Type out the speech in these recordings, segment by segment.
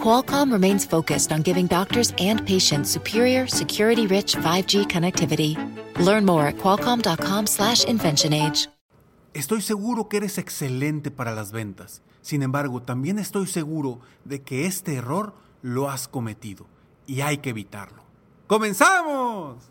Qualcomm remains focused on giving doctors and patients superior, security-rich 5G connectivity. Learn more at qualcomm.com/inventionage. Estoy seguro que eres excelente para las ventas. Sin embargo, también estoy seguro de que este error lo has cometido y hay que evitarlo. ¡Comenzamos!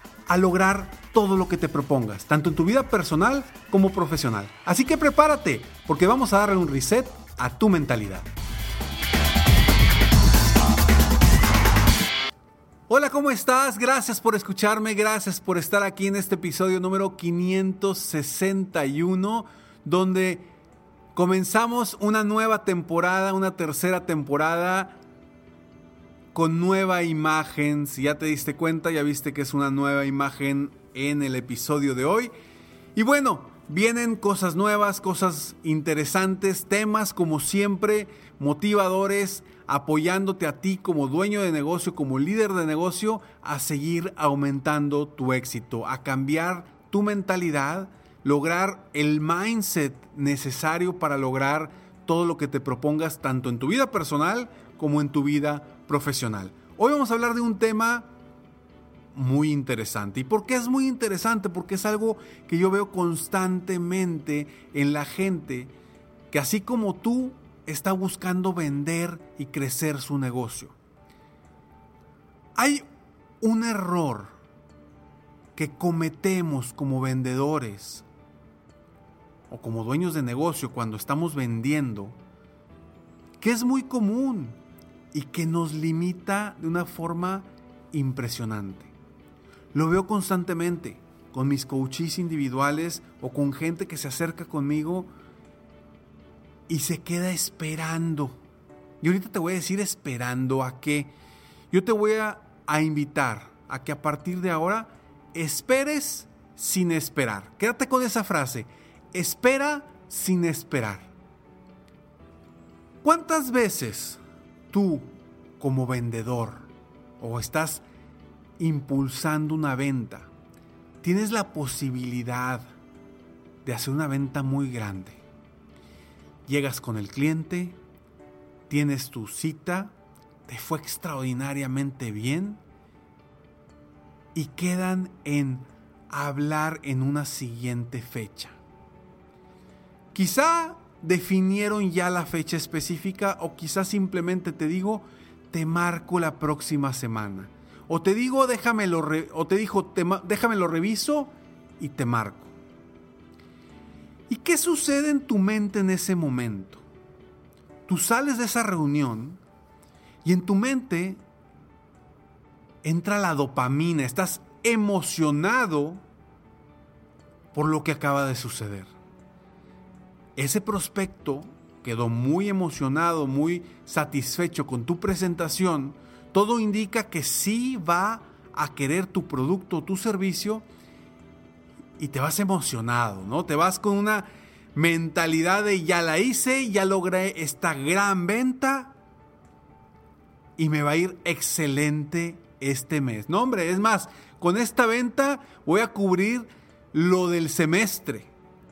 a lograr todo lo que te propongas, tanto en tu vida personal como profesional. Así que prepárate, porque vamos a darle un reset a tu mentalidad. Hola, ¿cómo estás? Gracias por escucharme, gracias por estar aquí en este episodio número 561, donde comenzamos una nueva temporada, una tercera temporada con nueva imagen. Si ya te diste cuenta, ya viste que es una nueva imagen en el episodio de hoy. Y bueno, vienen cosas nuevas, cosas interesantes, temas como siempre, motivadores, apoyándote a ti como dueño de negocio, como líder de negocio, a seguir aumentando tu éxito, a cambiar tu mentalidad, lograr el mindset necesario para lograr todo lo que te propongas, tanto en tu vida personal como en tu vida profesional. Hoy vamos a hablar de un tema muy interesante. ¿Y por qué es muy interesante? Porque es algo que yo veo constantemente en la gente que así como tú está buscando vender y crecer su negocio. Hay un error que cometemos como vendedores o como dueños de negocio cuando estamos vendiendo, que es muy común y que nos limita de una forma impresionante. Lo veo constantemente con mis coaches individuales o con gente que se acerca conmigo y se queda esperando. Y ahorita te voy a decir esperando a qué. Yo te voy a, a invitar a que a partir de ahora esperes sin esperar. Quédate con esa frase. Espera sin esperar. ¿Cuántas veces tú como vendedor o estás impulsando una venta, tienes la posibilidad de hacer una venta muy grande. Llegas con el cliente, tienes tu cita, te fue extraordinariamente bien y quedan en hablar en una siguiente fecha. Quizá definieron ya la fecha específica o quizá simplemente te digo, te marco la próxima semana o te digo, déjamelo, o te dijo, déjamelo reviso y te marco. ¿Y qué sucede en tu mente en ese momento? Tú sales de esa reunión y en tu mente entra la dopamina, estás emocionado por lo que acaba de suceder. Ese prospecto quedó muy emocionado, muy satisfecho con tu presentación todo indica que sí va a querer tu producto tu servicio y te vas emocionado, ¿no? Te vas con una mentalidad de ya la hice, ya logré esta gran venta y me va a ir excelente este mes. No, hombre, es más, con esta venta voy a cubrir lo del semestre.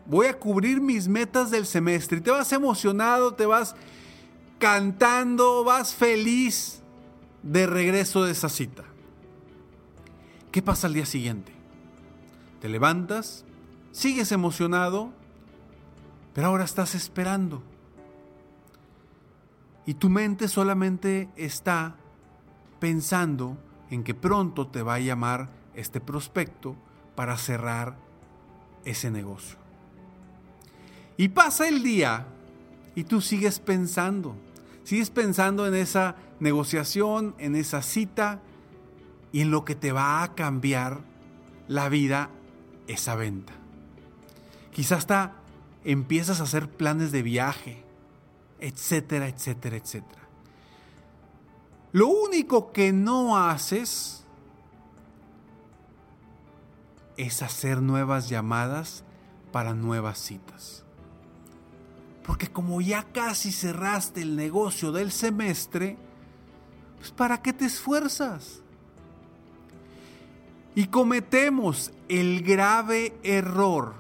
Voy a cubrir mis metas del semestre. Y te vas emocionado, te vas cantando, vas feliz de regreso de esa cita. ¿Qué pasa al día siguiente? Te levantas, sigues emocionado, pero ahora estás esperando. Y tu mente solamente está pensando en que pronto te va a llamar este prospecto para cerrar ese negocio. Y pasa el día y tú sigues pensando, sigues pensando en esa negociación, en esa cita y en lo que te va a cambiar la vida esa venta. Quizás hasta empiezas a hacer planes de viaje, etcétera, etcétera, etcétera. Lo único que no haces es hacer nuevas llamadas para nuevas citas. Porque como ya casi cerraste el negocio del semestre, pues ¿para qué te esfuerzas? Y cometemos el grave error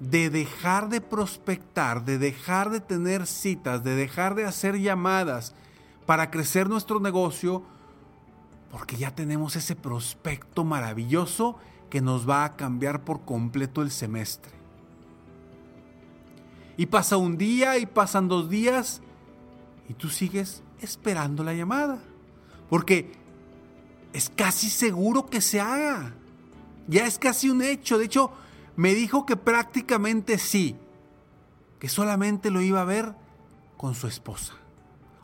de dejar de prospectar, de dejar de tener citas, de dejar de hacer llamadas para crecer nuestro negocio, porque ya tenemos ese prospecto maravilloso que nos va a cambiar por completo el semestre. Y pasa un día y pasan dos días y tú sigues esperando la llamada. Porque es casi seguro que se haga. Ya es casi un hecho. De hecho, me dijo que prácticamente sí. Que solamente lo iba a ver con su esposa.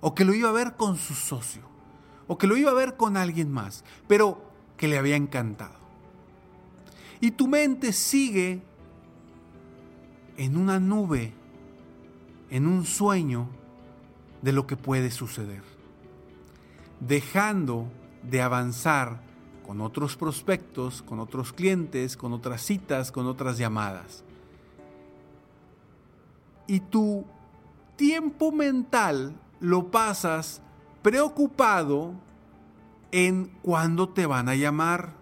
O que lo iba a ver con su socio. O que lo iba a ver con alguien más. Pero que le había encantado. Y tu mente sigue en una nube, en un sueño de lo que puede suceder. Dejando de avanzar con otros prospectos, con otros clientes, con otras citas, con otras llamadas. Y tu tiempo mental lo pasas preocupado en cuándo te van a llamar,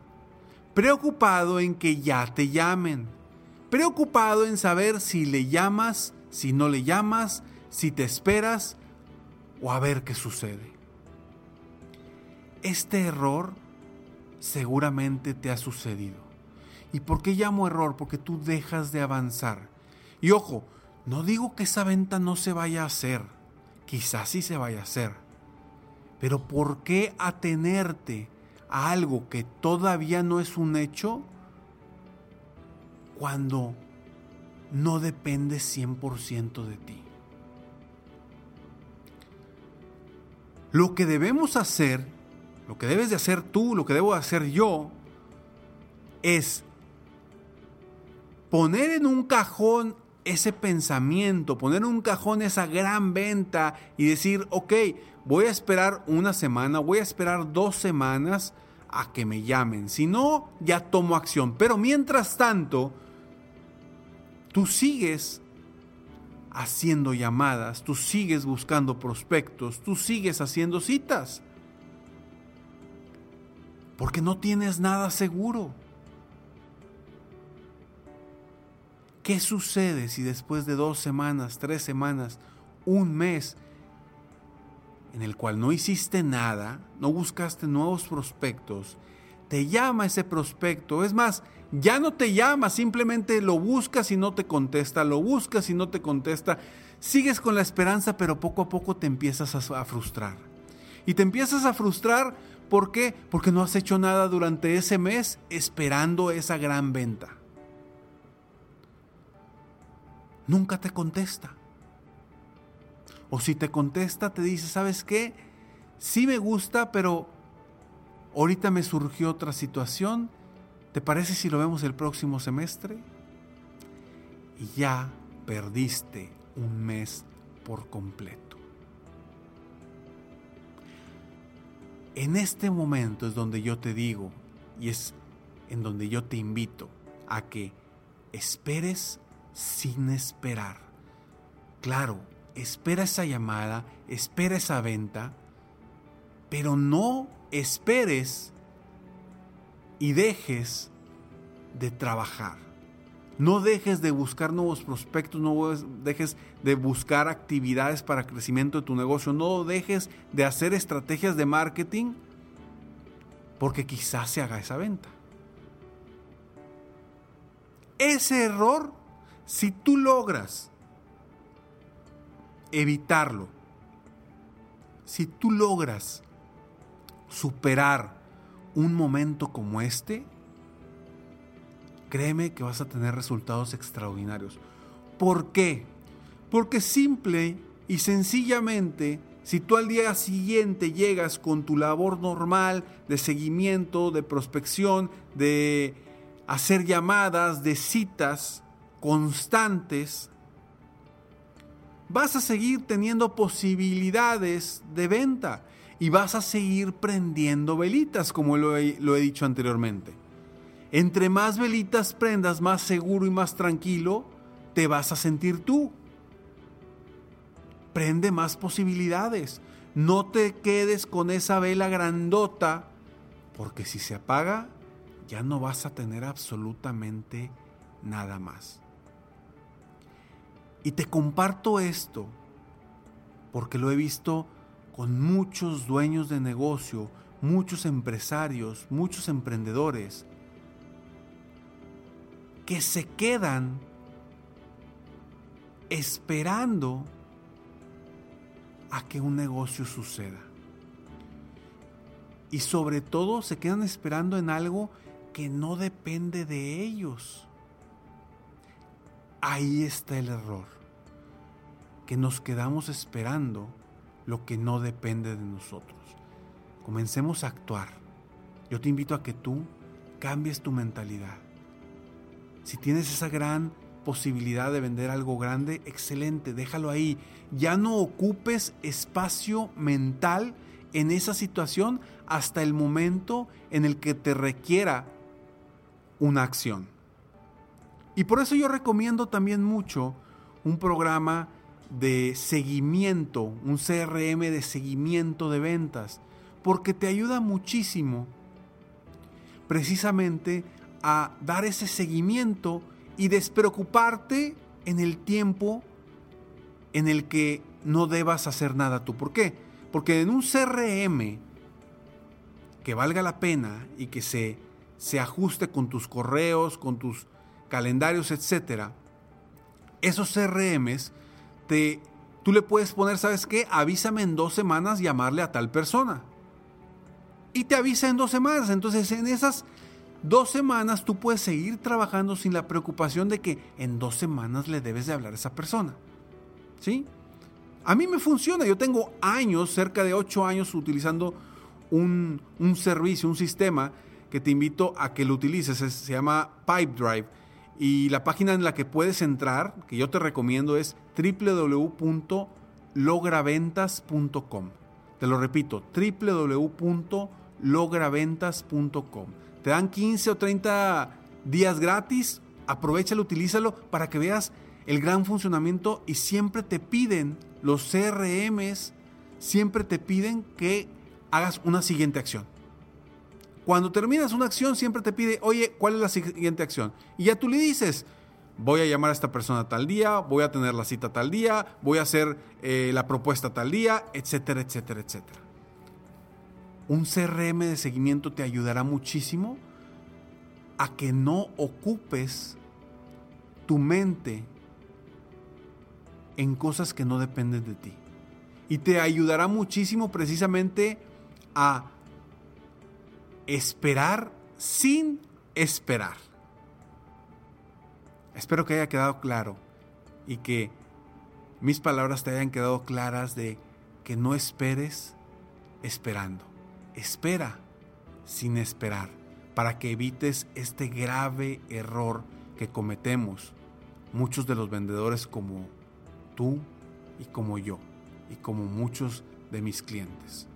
preocupado en que ya te llamen, preocupado en saber si le llamas, si no le llamas, si te esperas o a ver qué sucede. Este error seguramente te ha sucedido. ¿Y por qué llamo error? Porque tú dejas de avanzar. Y ojo, no digo que esa venta no se vaya a hacer. Quizás sí se vaya a hacer. Pero ¿por qué atenerte a algo que todavía no es un hecho cuando no depende 100% de ti? Lo que debemos hacer, lo que debes de hacer tú, lo que debo hacer yo, es poner en un cajón ese pensamiento, poner en un cajón esa gran venta y decir, ok, voy a esperar una semana, voy a esperar dos semanas a que me llamen. Si no, ya tomo acción. Pero mientras tanto, tú sigues haciendo llamadas, tú sigues buscando prospectos, tú sigues haciendo citas. Porque no tienes nada seguro. ¿Qué sucede si después de dos semanas, tres semanas, un mes, en el cual no hiciste nada, no buscaste nuevos prospectos, te llama ese prospecto? Es más, ya no te llama, simplemente lo buscas y no te contesta, lo buscas y no te contesta. Sigues con la esperanza, pero poco a poco te empiezas a, frustrar. Y te empiezas a frustrar, ¿por qué? Porque no has hecho nada durante ese mes esperando esa gran venta. Nunca te contesta. O si te contesta, te dice, ¿sabes qué? Sí me gusta, pero ahorita me surgió otra situación ¿Te parece si lo vemos el próximo semestre? Y ya perdiste un mes por completo. En este momento es donde yo te digo y es en donde yo te invito a que esperes sin esperar. Claro, espera esa llamada, espera esa venta, pero no esperes y dejes de trabajar. No dejes de buscar nuevos prospectos, no dejes de buscar actividades para crecimiento de tu negocio, no dejes de hacer estrategias de marketing porque quizás se haga esa venta. Ese error, si tú logras evitarlo, si tú logras superar un momento como este, créeme que vas a tener resultados extraordinarios. ¿Por qué? Porque simple y sencillamente, si tú al día siguiente llegas con tu labor normal de seguimiento, de prospección, de hacer llamadas, de citas constantes, vas a seguir teniendo posibilidades de venta y vas a seguir prendiendo velitas, como lo he, dicho anteriormente. Entre más velitas prendas, más seguro y más tranquilo te vas a sentir tú. Prende más posibilidades. No te quedes con esa vela grandota, porque si se apaga, ya no vas a tener absolutamente nada más. Y te comparto esto porque lo he visto con muchos dueños de negocio, muchos empresarios, muchos emprendedores que se quedan esperando a que un negocio suceda. Y sobre todo se quedan esperando en algo que no depende de ellos. Ahí está el error, que nos quedamos esperando lo que no depende de nosotros. Comencemos a actuar. Yo te invito a que tú cambies tu mentalidad. Si tienes esa gran posibilidad de vender algo grande, excelente, déjalo ahí. Ya no ocupes espacio mental en esa situación hasta el momento en el que te requiera una acción. Y por eso yo recomiendo también mucho un programa de seguimiento, un CRM de seguimiento de ventas, porque te ayuda muchísimo precisamente a dar ese seguimiento y despreocuparte en el tiempo en el que no debas hacer nada tú. ¿Por qué? Porque en un CRM que valga la pena y que se, se ajuste con tus correos, con tus calendarios, etcétera, esos CRMs, tú le puedes poner, ¿sabes qué? Avísame en dos semanas llamarle a tal persona. Y te avisa en dos semanas. Entonces, en esas dos semanas tú puedes seguir trabajando sin la preocupación de que en dos semanas le debes de hablar a esa persona. ¿Sí? A mí me funciona. Yo tengo años, cerca de ocho años, utilizando un, un servicio, un sistema que te invito a que lo utilices. Se llama Pipedrive y la página en la que puedes entrar, que yo te recomiendo, es www.lograventas.com. Te lo repito, www.lograventas.com. Te dan 15 o 30 días gratis, aprovechalo, utilízalo para que veas el gran funcionamiento y siempre te piden los CRMs, siempre te piden que hagas una siguiente acción. Cuando terminas una acción siempre te pide, oye, ¿cuál es la siguiente acción? Y ya tú le dices, voy a llamar a esta persona tal día, voy a tener la cita tal día, voy a hacer eh, la propuesta tal día, etcétera, etcétera, etcétera. Un CRM de seguimiento te ayudará muchísimo a que no ocupes tu mente en cosas que no dependen de ti. Y te ayudará muchísimo precisamente a esperar sin esperar. Espero que haya quedado claro y que mis palabras te hayan quedado claras de que no esperes esperando. Espera sin esperar para que evites este grave error que cometemos muchos de los vendedores como tú y como yo y como muchos de mis clientes.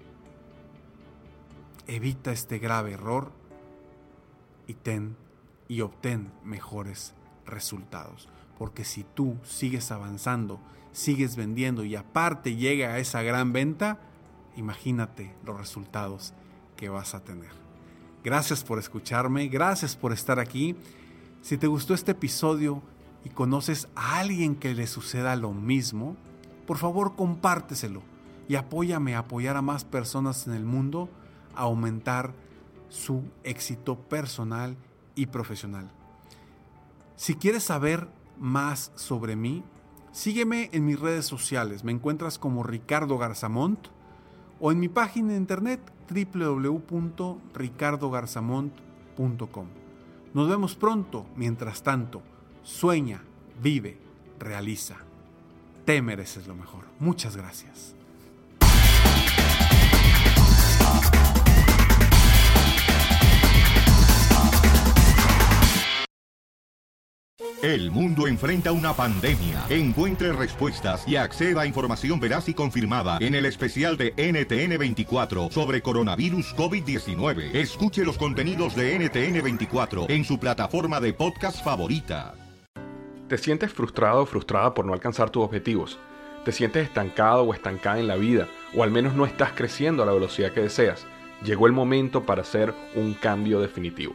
Evita este grave error y ten y obtén mejores resultados. Porque si tú sigues avanzando, sigues vendiendo y aparte llega a esa gran venta, imagínate los resultados que vas a tener. Gracias por escucharme, gracias por estar aquí. Si te gustó este episodio y conoces a alguien que le suceda lo mismo, por favor compárteselo y apóyame a apoyar a más personas en el mundo aumentar su éxito personal y profesional. Si quieres saber más sobre mí, sígueme en mis redes sociales. Me encuentras como Ricardo Garzamont o en mi página de internet www.ricardogarzamont.com. Nos vemos pronto. Mientras tanto, sueña, vive, realiza. Te mereces lo mejor. Muchas gracias. El mundo enfrenta una pandemia. Encuentre respuestas y acceda a información veraz y confirmada en el especial de NTN24 sobre coronavirus COVID-19. Escuche los contenidos de NTN24 en su plataforma de podcast favorita. ¿Te sientes frustrado o frustrada por no alcanzar tus objetivos? ¿Te sientes estancado o estancada en la vida? ¿O al menos no estás creciendo a la velocidad que deseas? Llegó el momento para hacer un cambio definitivo.